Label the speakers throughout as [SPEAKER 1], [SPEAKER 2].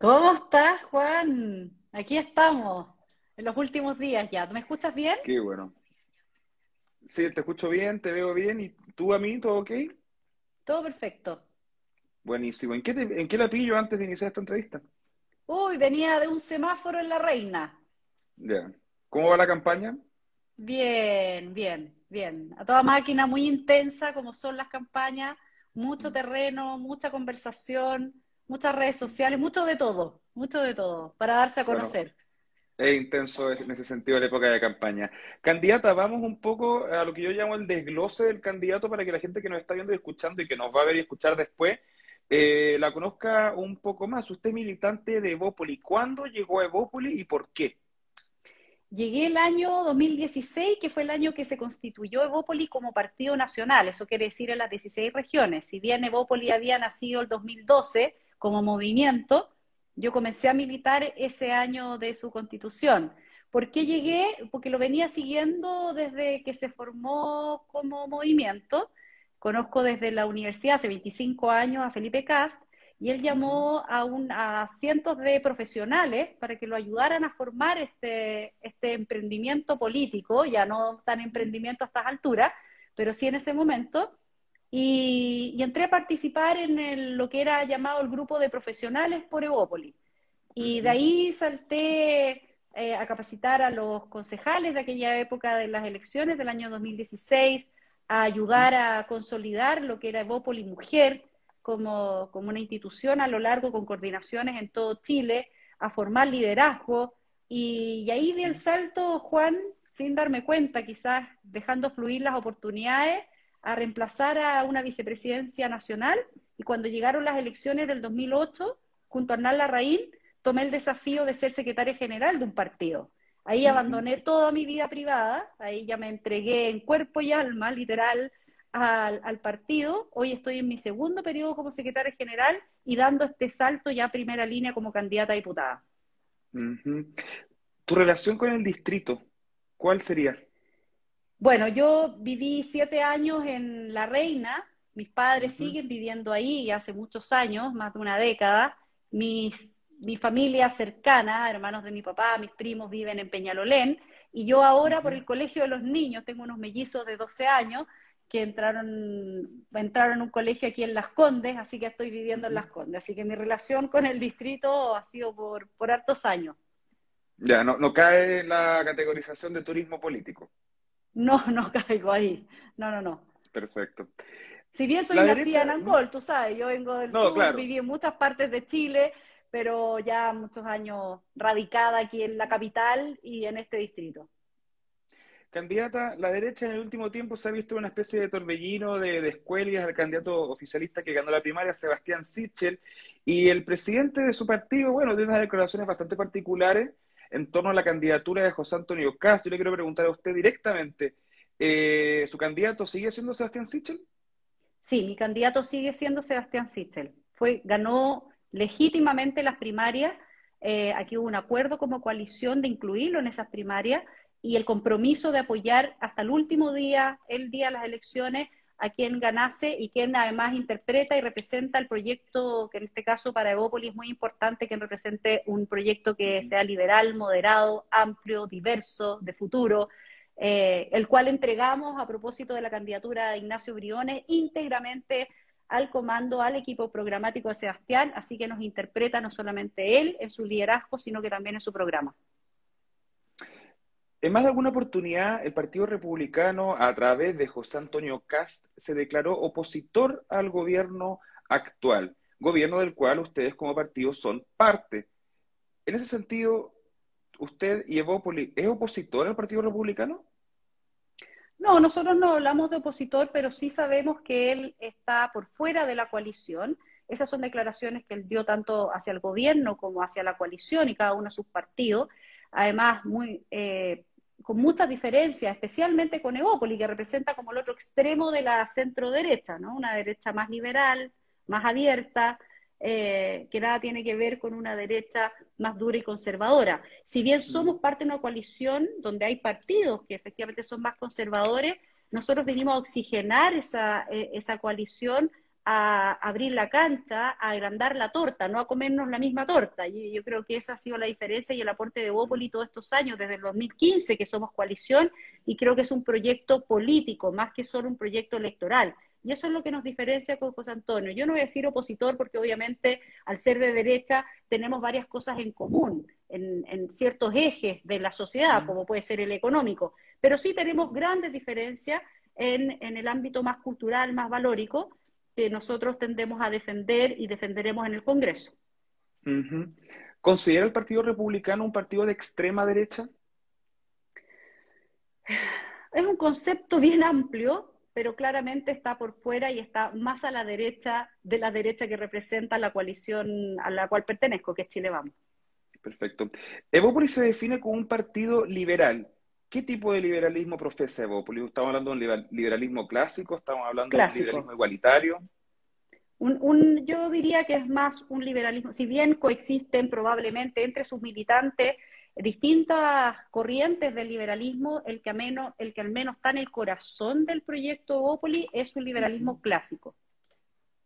[SPEAKER 1] ¿Cómo estás, Juan? Aquí estamos, en los últimos días ya. ¿Me escuchas bien?
[SPEAKER 2] Qué bueno. Sí, te escucho bien, te veo bien. ¿Y tú a mí, todo ok?
[SPEAKER 1] Todo perfecto.
[SPEAKER 2] Buenísimo. ¿En qué, te- en qué la pillo antes de iniciar esta entrevista?
[SPEAKER 1] Uy, venía de un semáforo en La Reina.
[SPEAKER 2] Ya. ¿Cómo va la campaña?
[SPEAKER 1] Bien, bien, bien. A toda máquina, muy intensa, como son las campañas, mucho terreno, mucha conversación, muchas redes sociales, mucho de todo, mucho de todo, para darse a
[SPEAKER 2] Bueno,
[SPEAKER 1] conocer.
[SPEAKER 2] es intenso en ese sentido la época de campaña. Candidata, vamos un poco a lo que yo llamo el desglose del candidato para que la gente que nos está viendo y escuchando y que nos va a ver y escuchar después eh, la conozca un poco más. Usted es militante de Evópoli. ¿Cuándo llegó a Evópoli y por qué?
[SPEAKER 1] Llegué el año 2016, que fue el año que se constituyó Evópoli como partido nacional, eso quiere decir en las 16 regiones. Si bien Evópoli había nacido el 2012 como movimiento, yo comencé a militar ese año de su constitución. ¿Por qué llegué? Porque lo venía siguiendo desde que se formó como movimiento. Conozco desde la universidad hace 25 años a Felipe Cast y él llamó a cientos de profesionales para que lo ayudaran a formar este, este emprendimiento político, ya no tan emprendimiento a estas alturas, pero sí en ese momento. Y, y entré a participar en el- lo que era llamado el grupo de profesionales por Evópolis. Y de ahí salté eh, a capacitar a los concejales de aquella época de las elecciones del año 2016, a ayudar a consolidar lo que era Evópolis Mujer como, como una institución a lo largo con coordinaciones en todo Chile, a formar liderazgo. Y, y ahí di el salto, Juan, sin darme cuenta, quizás dejando fluir las oportunidades, a reemplazar a una vicepresidencia nacional. Y cuando llegaron las elecciones del 2008, junto a Hernán Larraín, tomé el desafío de ser secretaria general de un partido. Ahí abandoné toda mi vida privada, ahí ya me entregué en cuerpo y alma, literal, al, al partido. Hoy estoy en mi segundo periodo como secretaria general y dando este salto ya a primera línea como candidata a diputada.
[SPEAKER 2] Tu relación con el distrito, ¿cuál sería?
[SPEAKER 1] Bueno, yo viví siete años en La Reina, mis padres siguen viviendo ahí hace muchos años, más de una década. Mis, mi familia cercana, hermanos de mi papá, mis primos viven en Peñalolén, y yo ahora por el colegio de los niños, tengo unos mellizos de 12 años que entraron, entraron en un colegio aquí en Las Condes, así que estoy viviendo en. Las Condes. Así que mi relación con el distrito ha sido por, por hartos años.
[SPEAKER 2] Ya, no, no cae en la categorización de turismo político.
[SPEAKER 1] No, no caigo ahí. No, no, no.
[SPEAKER 2] Perfecto.
[SPEAKER 1] Si bien soy
[SPEAKER 2] La
[SPEAKER 1] nacida en
[SPEAKER 2] derecha.
[SPEAKER 1] Angol, tú sabes, yo vengo del
[SPEAKER 2] no,
[SPEAKER 1] sur,
[SPEAKER 2] claro.
[SPEAKER 1] viví en muchas partes de Chile, pero ya muchos años radicada aquí en la capital y en este distrito.
[SPEAKER 2] Candidata, la derecha en el último tiempo se ha visto una especie de torbellino de, de escuelas al candidato oficialista que ganó la primaria, Sebastián Sichel, y el presidente de su partido, bueno, tiene unas declaraciones bastante particulares en torno a la candidatura de José Antonio Cast. Yo le quiero preguntar a usted directamente, eh, ¿su candidato sigue siendo Sebastián Sichel?
[SPEAKER 1] Sí, mi candidato sigue siendo Sebastián Sichel. Fue, ganó legítimamente las primarias. eh, aquí hubo un acuerdo como coalición de incluirlo en esas primarias y el compromiso de apoyar hasta el último día, el día de las elecciones, a quien ganase y quien además interpreta y representa el proyecto, que en este caso para Evópolis es muy importante, que represente un proyecto que sea liberal, moderado, amplio, diverso, de futuro, eh, el cual entregamos a propósito de la candidatura de Ignacio Briones íntegramente al comando, al equipo programático de Sebastián, así que nos interpreta no solamente él en su liderazgo, sino que también en su programa.
[SPEAKER 2] En más de alguna oportunidad, el Partido Republicano, a través de José Antonio Cast, se declaró opositor al gobierno actual, gobierno del cual ustedes como partido son parte. En ese sentido, ¿usted y es opositor al Partido Republicano?
[SPEAKER 1] No, nosotros no hablamos de opositor, pero sí sabemos que él está por fuera de la coalición. Esas son declaraciones que él dio tanto hacia el gobierno como hacia la coalición y cada uno de sus partidos. Además, muy, eh, con muchas diferencias, especialmente con Evópoli, que representa como el otro extremo de la centro derecha, ¿no? Una derecha más liberal, más abierta, eh, que nada tiene que ver con una derecha más dura y conservadora. Si bien
[SPEAKER 2] Mm,
[SPEAKER 1] somos parte de una coalición donde hay partidos que efectivamente son más conservadores, nosotros venimos a oxigenar esa, eh, esa coalición, a abrir la cancha, a agrandar la torta, no a comernos la misma torta. Y yo creo que esa ha sido la diferencia y el aporte de Bópoli todos estos años, desde el 2015 que somos coalición, y creo que es un proyecto político, más que solo un proyecto electoral. Y eso es lo que nos diferencia con José Antonio. Yo no voy a decir opositor porque obviamente al ser de derecha tenemos varias cosas en común en, ciertos ejes de la sociedad, como puede ser el económico, pero sí tenemos grandes diferencias en, en el ámbito más cultural, más valórico, que nosotros tendemos a defender y defenderemos en el Congreso.
[SPEAKER 2] ¿Considera el Partido Republicano un partido de extrema derecha?
[SPEAKER 1] Es un concepto bien amplio, pero claramente está por fuera y está más a la derecha de la derecha que representa la coalición a la cual pertenezco, que es Chile Vamos.
[SPEAKER 2] Perfecto. Evópolis se define como un partido liberal. ¿Qué tipo de liberalismo profesa Evópolis? ¿Estamos hablando de un liberalismo clásico? ¿Estamos hablando de un liberalismo igualitario?
[SPEAKER 1] Un, yo diría que es más un liberalismo, si bien coexisten probablemente entre sus militantes distintas corrientes del liberalismo, el que, menos, el que al menos está en el corazón del proyecto Opoli es un liberalismo clásico.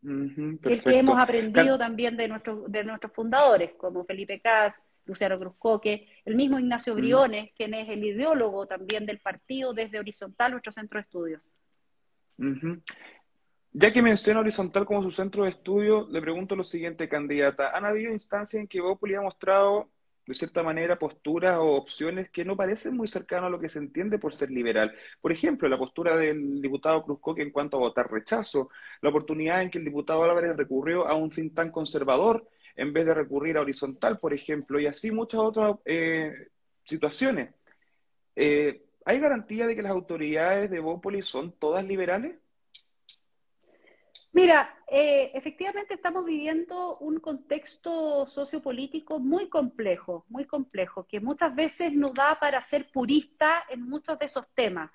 [SPEAKER 1] el que hemos aprendido también de, de nuestros fundadores, como Felipe Cas, Luciano Cruzcoque, el mismo Ignacio Briones, quien es el ideólogo también del partido desde Horizontal, nuestro centro de estudio.
[SPEAKER 2] Ya que menciona Horizontal como su centro de estudio, le pregunto lo siguiente, candidata. ¿Han habido instancias en que Bópoli ha mostrado de cierta manera, posturas o opciones que no parecen muy cercanas a lo que se entiende por ser liberal. Por ejemplo, la postura del diputado Cruzcoque en cuanto a votar rechazo, la oportunidad en que el diputado Álvarez recurrió a un think tan conservador en vez de recurrir a horizontal, por ejemplo, y así muchas otras eh, situaciones. Eh, ¿Hay garantía de que las autoridades de Bópoli son todas liberales?
[SPEAKER 1] Mira, eh, efectivamente estamos viviendo un contexto sociopolítico muy complejo, muy complejo, que muchas veces nos da para ser purista en muchos de esos temas.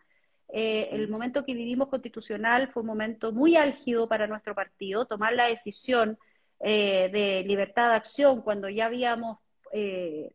[SPEAKER 1] Eh, el momento que vivimos constitucional fue un momento muy álgido para nuestro partido, tomar la decisión eh, de libertad de acción cuando ya habíamos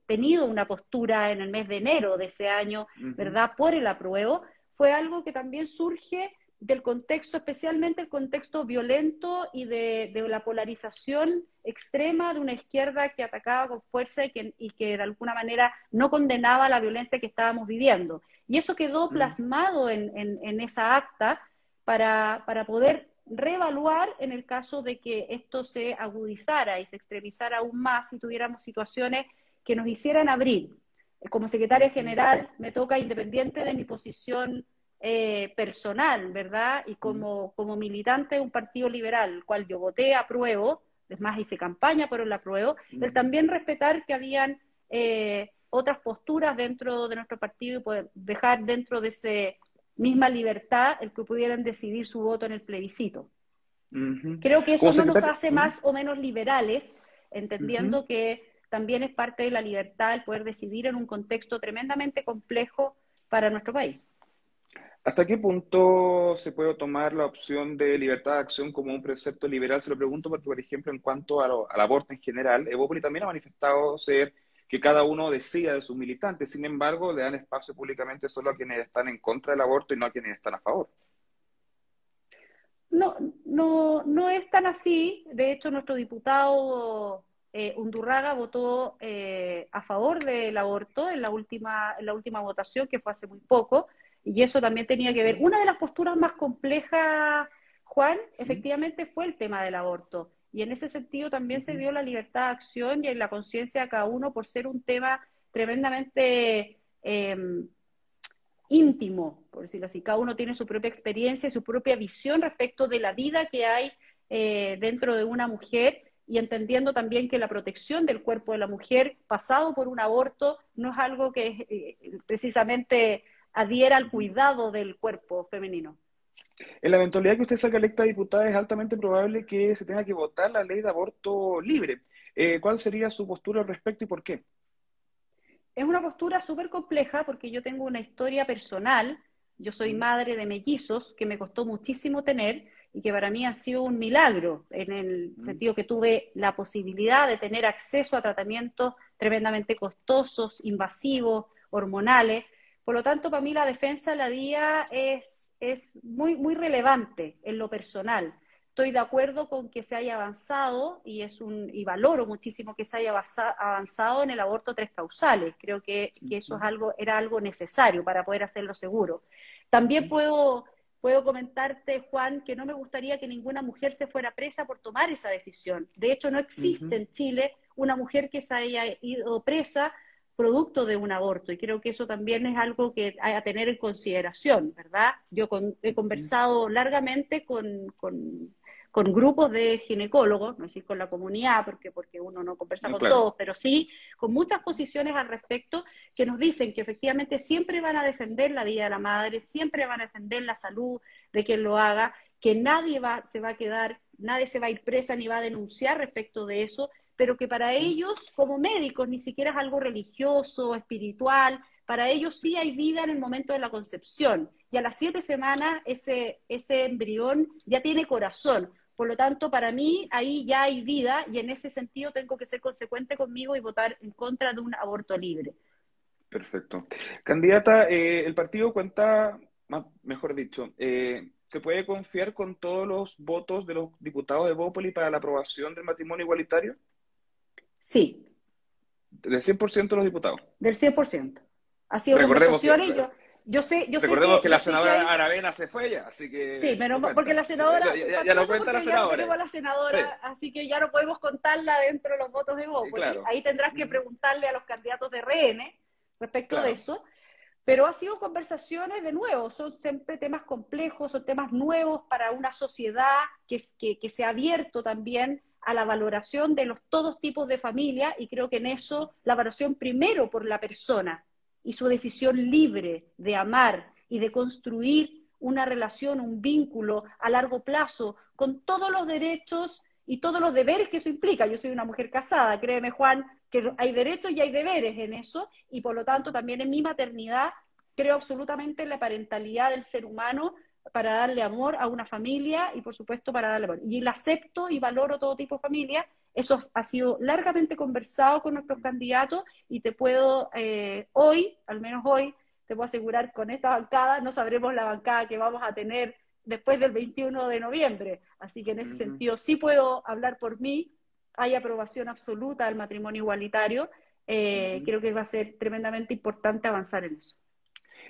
[SPEAKER 1] tenido una postura en el mes de enero de ese año, ¿verdad?, por el apruebo, fue algo que también surge del contexto, especialmente el contexto violento y de, la polarización extrema de una izquierda que atacaba con fuerza y que, de alguna manera no condenaba la violencia que estábamos viviendo. Y eso quedó plasmado en, esa acta para, para poder reevaluar en el caso de que esto se agudizara y se extremizara aún más si tuviéramos situaciones que nos hicieran abrir. Como secretaria general me toca, independiente de mi posición eh, personal, ¿verdad? Y como, como militante de un partido liberal, el cual yo voté apruebo, es más, hice campaña por el apruebo, el también respetar que habían eh, otras posturas dentro de nuestro partido y poder dejar dentro de esa misma libertad el que pudieran decidir su voto en el plebiscito. Creo que eso no nos hace más o menos liberales, entendiendo que también es parte de la libertad el poder decidir en un contexto tremendamente complejo para nuestro país.
[SPEAKER 2] ¿Hasta qué punto se puede tomar la opción de libertad de acción como un precepto liberal? Se lo pregunto porque, por ejemplo, en cuanto al aborto en general, Evópoli también ha manifestado ser que cada uno decida de sus militantes. Sin embargo, le dan espacio públicamente solo a quienes están en contra del aborto y no a quienes están a favor.
[SPEAKER 1] No, no, no es tan así. De hecho, nuestro diputado eh, Undurraga votó eh, a favor del aborto en la última, en la última votación, que fue hace muy poco y eso también tenía que ver. Una de las posturas más complejas, Juan, efectivamente fue el tema del aborto. Y en ese sentido también se dio la libertad de acción y en la conciencia de cada uno por ser un tema tremendamente em, íntimo, por decirlo así. Cada uno tiene su propia experiencia y su propia visión respecto de la vida que hay eh, dentro de una mujer y entendiendo también que la protección del cuerpo de la mujer pasado por un aborto no es algo que eh, precisamente adhiera al cuidado del cuerpo femenino.
[SPEAKER 2] En la eventualidad que usted salga electa diputada, es altamente probable que se tenga que votar la ley de aborto libre. Eh, ¿Cuál sería su postura al respecto y por qué?
[SPEAKER 1] Es una postura súper compleja porque yo tengo una historia personal. Yo soy mm. madre de mellizos que me costó muchísimo tener y que para mí ha sido un milagro en el mm. sentido que tuve la posibilidad de tener acceso a tratamientos tremendamente costosos, invasivos, hormonales, por lo tanto, para mí la defensa de la vía es, es muy, muy relevante en lo personal. estoy de acuerdo con que se haya avanzado y es un y valoro muchísimo que se haya avanzado en el aborto tres causales. Creo que, eso es algo era algo necesario para poder hacerlo seguro. También puedo puedo comentarte, Juan, que no me gustaría que ninguna mujer se fuera presa por tomar esa decisión. De hecho, no existe en Chile una mujer que se haya ido presa producto de un aborto y creo que eso también es algo que hay a tener en consideración, ¿verdad? Yo he conversado largamente con, con, grupos de ginecólogos, no decir con la comunidad, porque, porque uno no conversa con todos, pero sí con muchas posiciones al respecto que nos dicen que efectivamente siempre van a defender la vida de la madre, siempre van a defender la salud de quien lo haga, que nadie va, se va a quedar, nadie se va a ir presa ni va a denunciar respecto de eso, pero que para ellos, como médicos, ni siquiera es algo religioso, espiritual, para ellos sí hay vida en el momento de la concepción. Y a las siete semanas ese, ese embrión ya tiene corazón. Por lo tanto, para mí ahí ya hay vida y en ese sentido tengo que ser consecuente conmigo y votar en contra de un aborto libre.
[SPEAKER 2] Perfecto. Candidata, eh, el partido cuenta, mejor dicho, eh, ¿se puede confiar con todos los votos de los diputados de Bópoli para la aprobación del matrimonio igualitario?
[SPEAKER 1] Sí.
[SPEAKER 2] ¿Del 100% de los diputados?
[SPEAKER 1] Del 100%. Ha sido conversaciones y yo, yo sé, yo
[SPEAKER 2] Recordemos que, la senadora Aravena se fue ya, así que...
[SPEAKER 1] Sí, pero porque la senadora...
[SPEAKER 2] Ya, ya, lo cuenta la senadora.
[SPEAKER 1] Ya la senadora, así que ya no podemos contarla dentro de los votos de voto. Ahí tendrás que preguntarle a los candidatos de RN respecto de eso. Pero ha sido conversaciones, de nuevo, son siempre temas complejos, son temas nuevos para una sociedad que, que, que se ha abierto también a la valoración de los todos tipos de familia y creo que en eso la valoración primero por la persona y su decisión libre de amar y de construir una relación, un vínculo a largo plazo con todos los derechos y todos los deberes que eso implica. Yo soy una mujer casada, créeme Juan, que hay derechos y hay deberes en eso y por lo tanto también en mi maternidad creo absolutamente en la parentalidad del ser humano para darle amor a una familia y por supuesto para darle amor. Y la acepto y valoro todo tipo de familia. Eso ha sido largamente conversado con nuestros candidatos y te puedo, eh, hoy, al menos hoy, te puedo asegurar con esta bancada, no sabremos la bancada que vamos a tener después del 21 de noviembre. Así que en ese sentido sí puedo hablar por mí. Hay aprobación absoluta del matrimonio igualitario. Eh, creo que va a ser tremendamente importante avanzar en eso.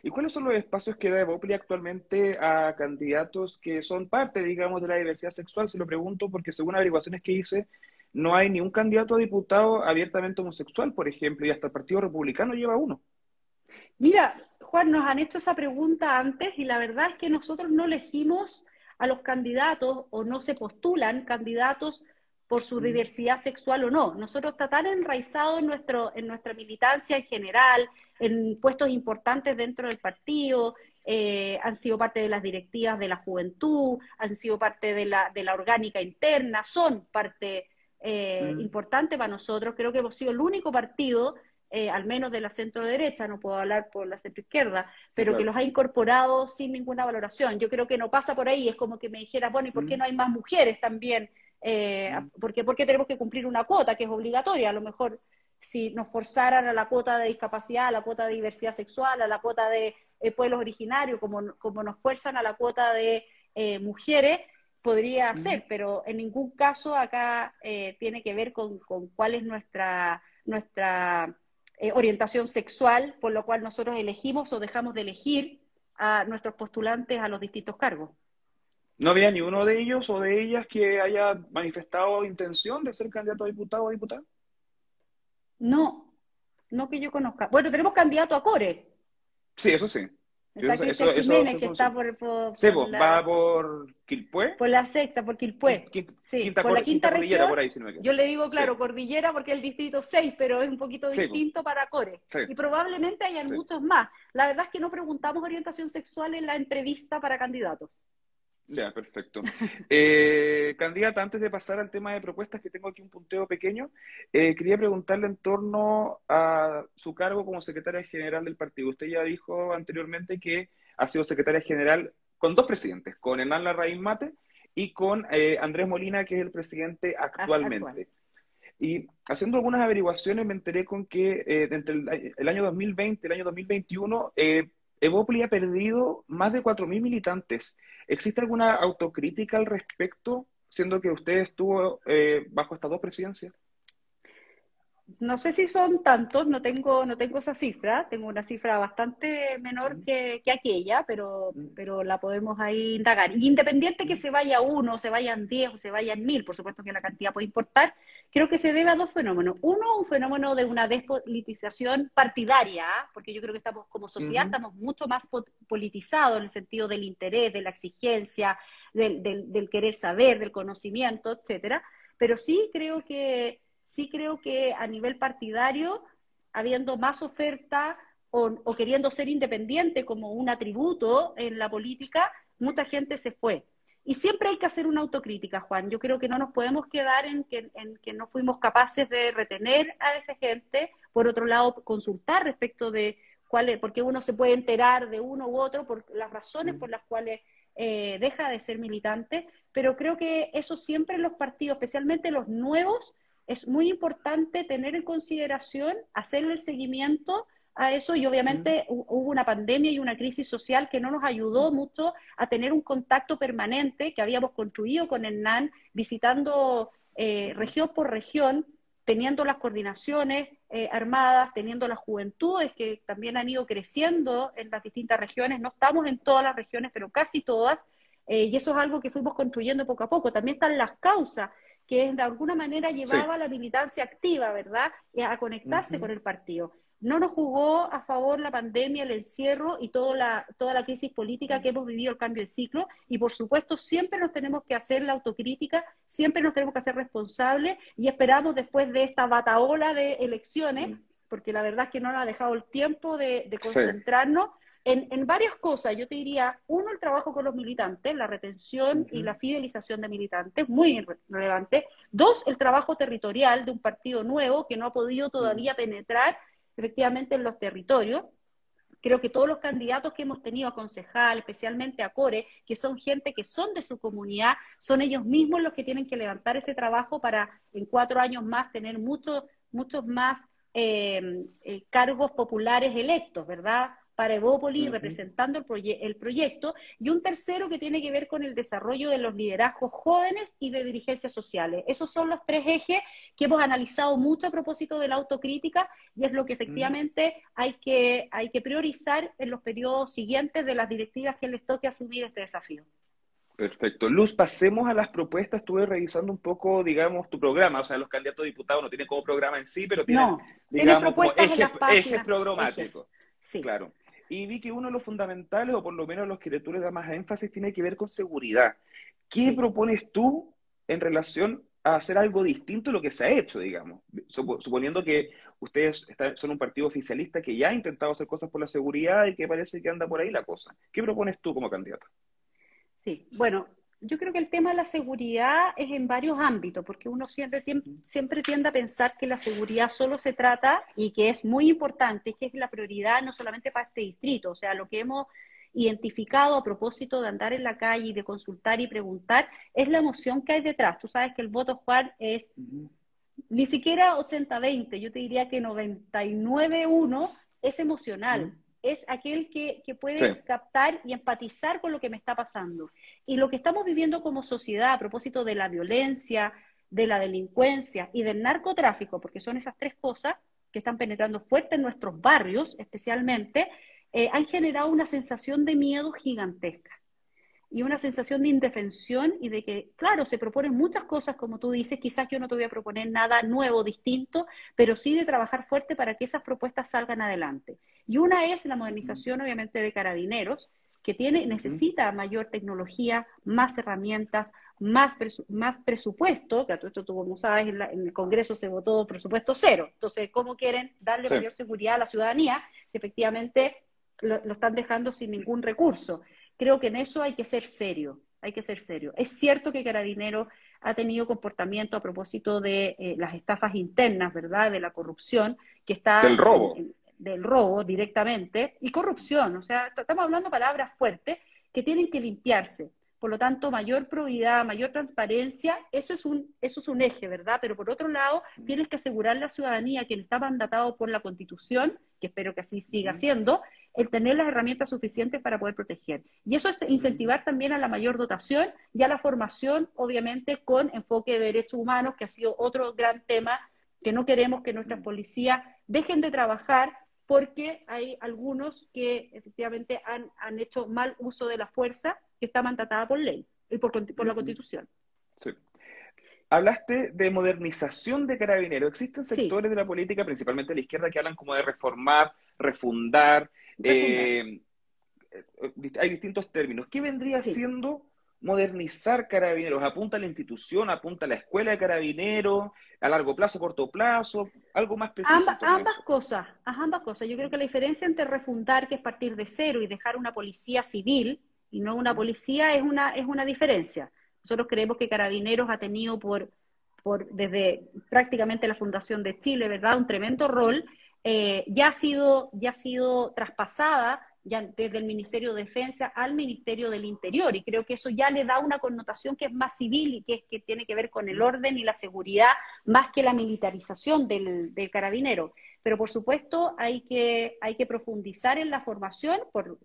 [SPEAKER 2] ¿Y cuáles son los espacios que da Evopli actualmente a candidatos que son parte, digamos, de la diversidad sexual? Se lo pregunto porque según averiguaciones que hice, no hay ni un candidato a diputado abiertamente homosexual, por ejemplo, y hasta el Partido Republicano lleva uno.
[SPEAKER 1] Mira, Juan, nos han hecho esa pregunta antes y la verdad es que nosotros no elegimos a los candidatos o no se postulan candidatos por su diversidad sexual o no. Nosotros está tan enraizado en, nuestro, en nuestra militancia en general, en puestos importantes dentro del partido, eh, han sido parte de las directivas de la juventud, han sido parte de la, de la orgánica interna, son parte eh, mm. importante para nosotros. Creo que hemos sido el único partido, eh, al menos de la centro derecha, no puedo hablar por la centro izquierda, pero que los ha incorporado sin ninguna valoración. Yo creo que no pasa por ahí, es como que me dijera, bueno, ¿y por qué mm. no hay más mujeres también? Eh, porque, porque tenemos que cumplir una cuota que es obligatoria. A lo mejor si nos forzaran a la cuota de discapacidad, a la cuota de diversidad sexual, a la cuota de eh, pueblos originarios, como, como nos fuerzan a la cuota de eh, mujeres, podría ser, pero en ningún caso acá eh, tiene que ver con, con, cuál es nuestra, nuestra orientación sexual, por lo cual nosotros elegimos o dejamos de elegir a nuestros postulantes a los distintos cargos.
[SPEAKER 2] ¿No había ni uno de ellos o de ellas que haya manifestado intención de ser candidato a diputado o diputada?
[SPEAKER 1] No, no que yo conozca. Bueno, tenemos candidato a Core.
[SPEAKER 2] Sí, eso sí.
[SPEAKER 1] Está Cristian Jiménez, que está por, por,
[SPEAKER 2] sí, por va por Quilpué.
[SPEAKER 1] Por la sexta, por Quilpué. sí, por la quinta, región.
[SPEAKER 2] Por ahí,
[SPEAKER 1] yo le digo, claro, Cordillera porque es el distrito 6, pero es un poquito distinto para Core. Y probablemente hayan muchos más. La verdad es que no preguntamos orientación sexual en la entrevista para candidatos.
[SPEAKER 2] Ya, perfecto. Eh, candidata, antes de pasar al tema de propuestas, que tengo aquí un punteo pequeño, eh, quería preguntarle en torno a su cargo como secretaria general del partido. Usted ya dijo anteriormente que ha sido secretaria general con dos presidentes, con Hernán Larraín Mate y con eh, Andrés Molina, que es el presidente actualmente. Y haciendo algunas averiguaciones me enteré con que entre el, el, año 2020 y el año 2021 Evopli ha perdido más de 4.000 militantes. ¿Existe alguna autocrítica al respecto siendo que usted estuvo eh, bajo estas dos presidencias?
[SPEAKER 1] No sé si son tantos, no tengo, no tengo esa cifra, tengo una cifra bastante menor que, aquella, pero, pero la podemos ahí indagar. Y independiente que se vaya uno, se vayan diez o se vayan mil, por supuesto que la cantidad puede importar, creo que se debe a dos fenómenos. Uno, un fenómeno de una despolitización partidaria, porque yo creo que estamos como sociedad, estamos mucho más politizados en el sentido del interés, de la exigencia, del, del, del querer saber, del conocimiento, etcétera. Pero sí creo que sí creo que a nivel partidario, habiendo más oferta o, queriendo ser independiente como un atributo en la política, mucha gente se fue. Y siempre hay que hacer una autocrítica, Juan. Yo creo que no nos podemos quedar en que, en que no fuimos capaces de retener a esa gente. Por otro lado, consultar respecto de cuál es, porque uno se puede enterar de uno u otro por las razones por las cuales eh, deja de ser militante. Pero creo que eso siempre los partidos, especialmente los nuevos, es muy importante tener en consideración, hacerle el seguimiento a eso y obviamente hubo una pandemia y una crisis social que no nos ayudó mucho a tener un contacto permanente que habíamos construido con el NAN, visitando eh, región por región, teniendo las coordinaciones eh, armadas, teniendo las juventudes que también han ido creciendo en las distintas regiones. No estamos en todas las regiones, pero casi todas. Eh, y eso es algo que fuimos construyendo poco a poco. También están las causas que de alguna manera llevaba a la militancia activa, ¿verdad? A conectarse con el partido. No nos jugó a favor la pandemia, el encierro y toda la, toda la crisis política que hemos vivido, el cambio de ciclo. Y por supuesto, siempre nos tenemos que hacer la autocrítica, siempre nos tenemos que hacer responsables y esperamos después de esta bataola de elecciones, porque la verdad es que no nos ha dejado el tiempo de, concentrarnos en, varias cosas. Yo te diría, uno, el trabajo con los militantes, la retención y la fidelización de militantes, muy relevante. Dos, el trabajo territorial de un partido nuevo que no ha podido todavía penetrar efectivamente en los territorios. Creo que todos los candidatos que hemos tenido a concejal, especialmente a Core, que son gente que son de su comunidad, son ellos mismos los que tienen que levantar ese trabajo para en cuatro años más tener muchos, muchos más eh, eh, cargos populares electos, ¿verdad? Para Evópolis, representando el, el, proyecto, y un tercero que tiene que ver con el desarrollo de los liderazgos jóvenes y de dirigencias sociales. Esos son los tres ejes que hemos analizado mucho a propósito de la autocrítica y es lo que efectivamente hay, que, hay que priorizar en los periodos siguientes de las directivas que les toque asumir este desafío.
[SPEAKER 2] Perfecto. Luz, pasemos a las propuestas. Estuve revisando un poco, digamos, tu programa. O sea, los candidatos a diputados no tienen como programa en sí, pero tienen, digamos, como ejes, programáticos. Sí. Claro. Y vi que uno de los fundamentales, o por lo menos los que tú le das más énfasis, tiene que ver con seguridad. ¿Qué propones tú en relación a hacer algo distinto de lo que se ha hecho, digamos? Suponiendo que ustedes son un partido oficialista que ya ha intentado hacer cosas por la seguridad y que parece que anda por ahí la cosa. ¿Qué propones tú como candidato?
[SPEAKER 1] Sí, bueno, yo creo que el tema de la seguridad es en varios ámbitos, porque uno siempre, siempre tiende a pensar que la seguridad solo se trata y que es muy importante, que es la prioridad no solamente para este distrito, o sea, lo que hemos identificado a propósito de andar en la calle y de consultar y preguntar es la emoción que hay detrás. Tú sabes que el voto Juan es ni siquiera 80-20, yo te diría que 99-1 es emocional es aquel que, puede captar y empatizar con lo que me está pasando. Y lo que estamos viviendo como sociedad a propósito de la violencia, de la delincuencia y del narcotráfico, porque son esas tres cosas que están penetrando fuerte en nuestros barrios especialmente, eh, han generado una sensación de miedo gigantesca y una sensación de indefensión y de que, claro, se proponen muchas cosas, como tú dices, quizás yo no te voy a proponer nada nuevo, distinto, pero sí de trabajar fuerte para que esas propuestas salgan adelante. Y una es la modernización, obviamente, de carabineros, que tiene, necesita mayor tecnología, más herramientas, más, más presupuesto, que esto tú como sabes, en, el Congreso se votó presupuesto cero. Entonces, ¿cómo quieren darle mayor seguridad a la ciudadanía si efectivamente lo, están dejando sin ningún recurso? Creo que en eso hay que ser serio, hay que ser serio. Es cierto que Carabinero ha tenido comportamiento a propósito de eh, las estafas internas, ¿verdad? De la corrupción, que está...
[SPEAKER 2] Del robo.
[SPEAKER 1] Del robo directamente, y corrupción, o sea, estamos hablando palabras fuertes que tienen que limpiarse. Por lo tanto, mayor probidad, mayor transparencia, eso es un, eso es un eje, ¿verdad? Pero por otro lado, tienes que asegurar a la ciudadanía, quien está mandatado por la Constitución, que espero que así siga siendo, el tener las herramientas suficientes para poder proteger. Y eso es incentivar también a la mayor dotación y a la formación, obviamente, con enfoque de derechos humanos, que ha sido otro gran tema que no queremos que nuestras policías dejen de trabajar porque hay algunos que efectivamente han, han hecho mal uso de la fuerza que está mandatada por ley y por, por la Constitución.
[SPEAKER 2] Sí. Hablaste de modernización de carabineros. Existen sectores de la política, principalmente de la izquierda, que hablan como de reformar, refundar. Eh, hay distintos términos. ¿Qué vendría siendo modernizar carabineros? ¿Apunta a la institución? ¿Apunta a la escuela de carabineros? ¿A largo plazo, corto plazo? ¿Algo más
[SPEAKER 1] preciso? ambas cosas, ambas cosas. Yo creo que la diferencia entre refundar, que es partir de cero, y dejar una policía civil y no una policía, es una, es una diferencia. Nosotros creemos que Carabineros ha tenido por, por desde prácticamente la fundación de Chile, ¿verdad? Un tremendo rol. Eh, ya, ha sido, ya ha sido traspasada ya desde el Ministerio de Defensa al Ministerio del Interior y creo que eso ya le da una connotación que es más civil y que, es, que tiene que ver con el orden y la seguridad más que la militarización del, del carabinero. Pero por supuesto hay que, hay que profundizar en la formación por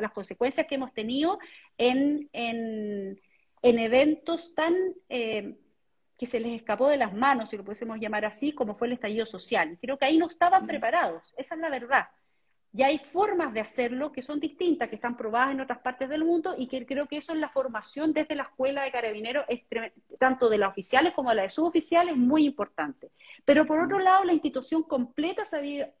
[SPEAKER 1] las consecuencias que hemos tenido en, en en eventos tan eh, que se les escapó de las manos, si lo pudiésemos llamar así, como fue el estallido social. Creo que ahí no estaban preparados, esa es la verdad. Y hay formas de hacerlo que son distintas, que están probadas en otras partes del mundo y que creo que eso en la formación desde la escuela de carabineros, tanto de las oficiales como de la de suboficiales, es muy importante. Pero por otro lado, la institución completa se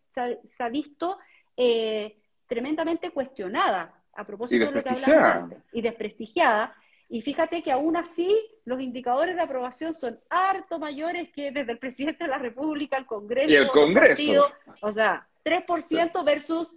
[SPEAKER 1] ha, visto eh, tremendamente cuestionada a propósito de lo que hablamos antes, y desprestigiada, y fíjate que aún así los indicadores de aprobación son harto mayores que desde el presidente de la República, el Congreso.
[SPEAKER 2] Y el Congreso.
[SPEAKER 1] o sea, 3% versus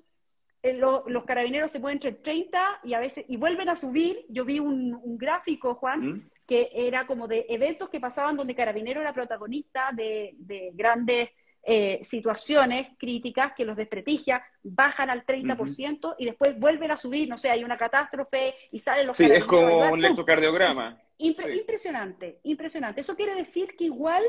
[SPEAKER 1] eh, los carabineros se pueden entre 30 y a veces y vuelven a subir. Yo vi un, gráfico, Juan, ¿Mm? que era como de eventos que pasaban donde carabinero era protagonista de, de grandes eh, situaciones críticas que los desprestigia, bajan al 30% y después vuelven a subir, no sé, hay una catástrofe y salen los...
[SPEAKER 2] Sí, es como un electrocardiograma.
[SPEAKER 1] Impresionante, impresionante. Eso quiere decir que igual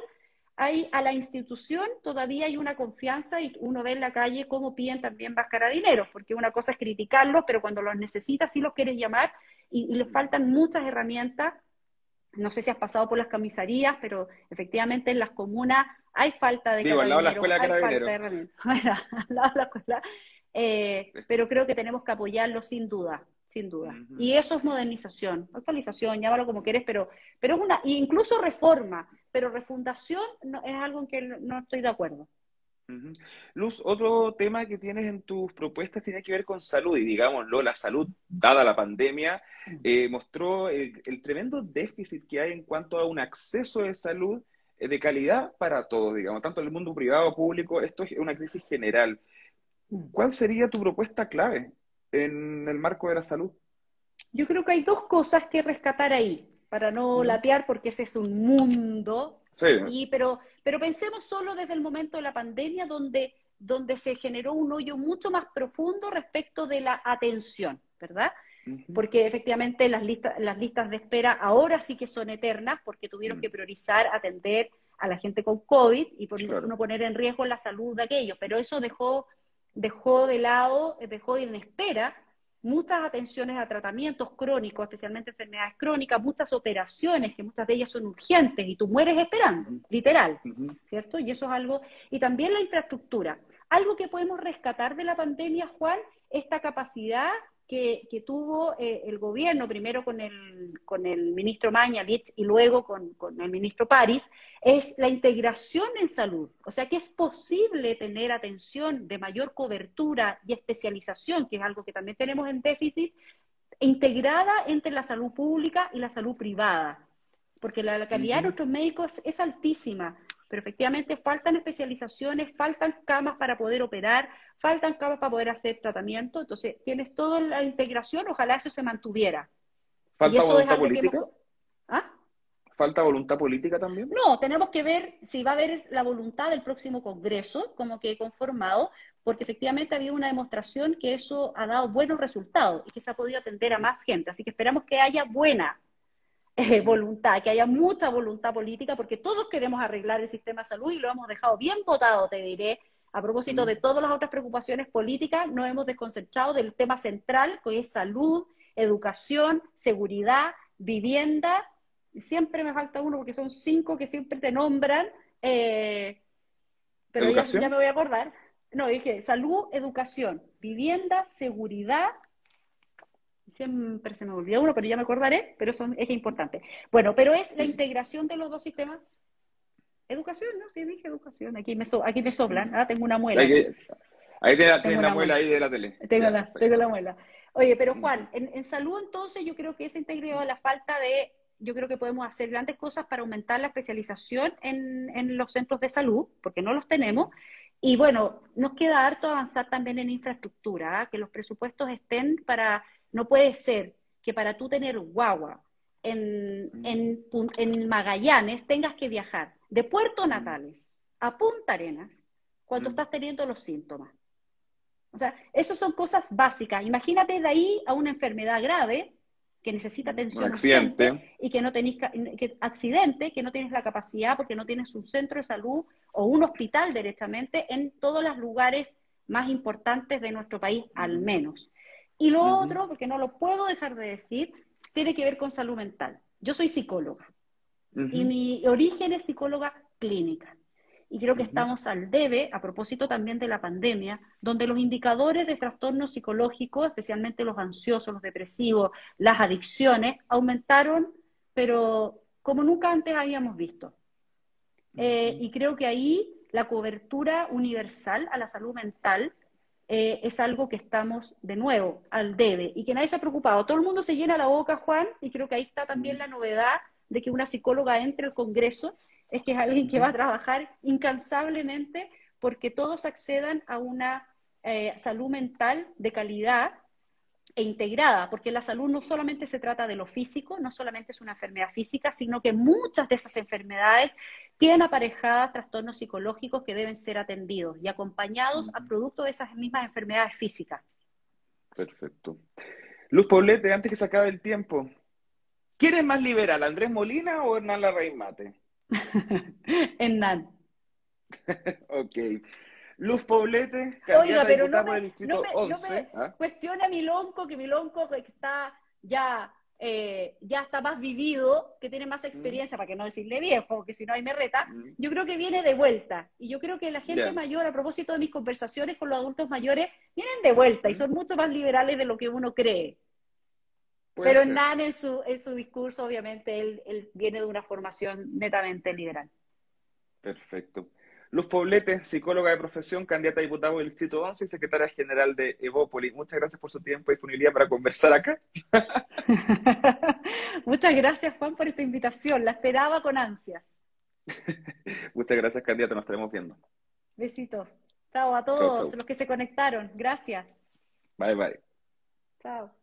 [SPEAKER 1] hay a la institución todavía hay una confianza y uno ve en la calle cómo piden también más carabineros, porque una cosa es criticarlos, pero cuando los necesitas sí los quieres llamar y, y les faltan muchas herramientas. No sé si has pasado por las camisarías, pero efectivamente en las comunas hay falta de
[SPEAKER 2] Digo, al lado de la escuela de
[SPEAKER 1] la escuela, eh, pero creo que tenemos que apoyarlo sin duda, sin duda. Y eso es modernización, actualización, llámalo como quieres, pero, pero es una, incluso reforma, pero refundación no, es algo en que no estoy de acuerdo.
[SPEAKER 2] Luz, otro tema que tienes en tus propuestas tiene que ver con salud y digámoslo, la salud, dada la pandemia, eh, mostró el, tremendo déficit que hay en cuanto a un acceso de salud eh, de calidad para todos, digamos, tanto en el mundo privado, público, esto es una crisis general. ¿Cuál sería tu propuesta clave en el marco de la salud?
[SPEAKER 1] Yo creo que hay dos cosas que rescatar ahí, para no latear, porque ese es un mundo. Y, pero, pero pensemos solo desde el momento de la pandemia, donde, donde se generó un hoyo mucho más profundo respecto de la atención, ¿verdad? porque efectivamente las, listas las listas de espera ahora sí que son eternas porque tuvieron mm. que priorizar atender a la gente con COVID y por no poner en riesgo la salud de aquellos, pero eso dejó, dejó de lado, dejó en espera muchas atenciones a tratamientos crónicos, especialmente enfermedades crónicas, muchas operaciones, que muchas de ellas son urgentes y tú mueres esperando, literal, ¿cierto? Y eso es algo, y también la infraestructura. Algo que podemos rescatar de la pandemia, Juan, esta capacidad que, tuvo eh, el gobierno, primero con el, con el ministro Mañalich y luego con, con, el ministro París, es la integración en salud. O sea, que es posible tener atención de mayor cobertura y especialización, que es algo que también tenemos en déficit, integrada entre la salud pública y la salud privada. Porque la, calidad de nuestros médicos es altísima pero efectivamente faltan especializaciones, faltan camas para poder operar, faltan camas para poder hacer tratamiento, entonces tienes toda la integración, ojalá eso se mantuviera.
[SPEAKER 2] ¿Falta voluntad política? ¿Ah? ¿Falta voluntad política también?
[SPEAKER 1] No, tenemos que ver si va a haber la voluntad del próximo Congreso, como que conformado, porque efectivamente ha habido una demostración que eso ha dado buenos resultados y que se ha podido atender a más gente. Así que esperamos que haya buena eh, voluntad, que haya mucha voluntad política, porque todos queremos arreglar el sistema de salud y lo hemos dejado bien votado, te diré, A propósito de todas las otras preocupaciones políticas, nos hemos desconcentrado del tema central, que es salud, educación, seguridad, vivienda. Siempre me falta uno porque son cinco que siempre te nombran, eh, pero ya, ya, me voy a acordar. No, dije salud, educación, vivienda, seguridad. Siempre se me olvida uno, pero ya me acordaré, pero son, es importante. Bueno, pero es la integración de los dos sistemas. Educación, ¿no? Sí, dije educación. Aquí me, so, aquí me soblan. Ah, tengo una muela.
[SPEAKER 2] ahí tienes la muela ahí de la tele.
[SPEAKER 1] Tengo, la, tengo la muela. Oye, pero Juan, en, salud entonces yo creo que esa integridad, la falta de, yo creo que podemos hacer grandes cosas para aumentar la especialización en, en los centros de salud, porque no los tenemos. Y bueno, nos queda harto avanzar también en infraestructura, ¿ah? que los presupuestos estén para, no puede ser que para tú tener guagua en, mm. en, en Magallanes tengas que viajar de Puerto Natales a Punta Arenas cuando mm. estás teniendo los síntomas. O sea, eso son cosas básicas. Imagínate de ahí a una enfermedad grave que necesita atención urgente y que no tenéis que, accidente, que no tienes la capacidad porque no tienes un centro de salud o un hospital directamente en todos los lugares más importantes de nuestro país, al menos. Y lo otro, porque no lo puedo dejar de decir, tiene que ver con salud mental. Yo soy psicóloga y mi origen es psicóloga clínica. Y creo que estamos al debe, a propósito también de la pandemia, donde los indicadores de trastornos psicológicos, especialmente los ansiosos, los depresivos, las adicciones, aumentaron, pero como nunca antes habíamos visto. Eh, y creo que ahí la cobertura universal a la salud mental eh, es algo que estamos de nuevo al debe y que nadie se ha preocupado. Todo el mundo se llena la boca, Juan, y creo que ahí está también la novedad de que una psicóloga entre al Congreso es que es alguien que va a trabajar incansablemente porque todos accedan a una eh, salud mental de calidad e integrada, porque la salud no solamente se trata de lo físico, no solamente es una enfermedad física, sino que muchas de esas enfermedades tienen aparejadas trastornos psicológicos que deben ser atendidos y acompañados a producto de esas mismas enfermedades físicas.
[SPEAKER 2] Perfecto. Luz Poblete, antes que se acabe el tiempo, ¿quién es más liberal, Andrés Molina o Hernán Larraín Mate?
[SPEAKER 1] Hernán.
[SPEAKER 2] ok. Luz Poblete,
[SPEAKER 1] Oiga, pero no me, no me, ¿ah? cuestiona a Milonco, que Milonco está ya, eh, ya está más vivido, que tiene más experiencia, para que no decirle viejo, porque si no ahí me reta, mm. yo creo que viene de vuelta. Y yo creo que la gente mayor, a propósito de mis conversaciones con los adultos mayores, vienen de vuelta y mm. son mucho más liberales de lo que uno cree. Pero Hernán en su, en su discurso, obviamente, él, él, viene de una formación netamente liberal.
[SPEAKER 2] Perfecto. Luz Poblete, psicóloga de profesión, candidata a diputado del Distrito 11 y secretaria general de Evópoli. Muchas gracias por su tiempo y disponibilidad para conversar acá.
[SPEAKER 1] Muchas gracias, Juan, por esta invitación. La esperaba con ansias.
[SPEAKER 2] Muchas gracias, candidata. Nos estaremos viendo.
[SPEAKER 1] Besitos. Chao a todos los que se conectaron. Gracias.
[SPEAKER 2] Bye, bye.
[SPEAKER 1] Chao.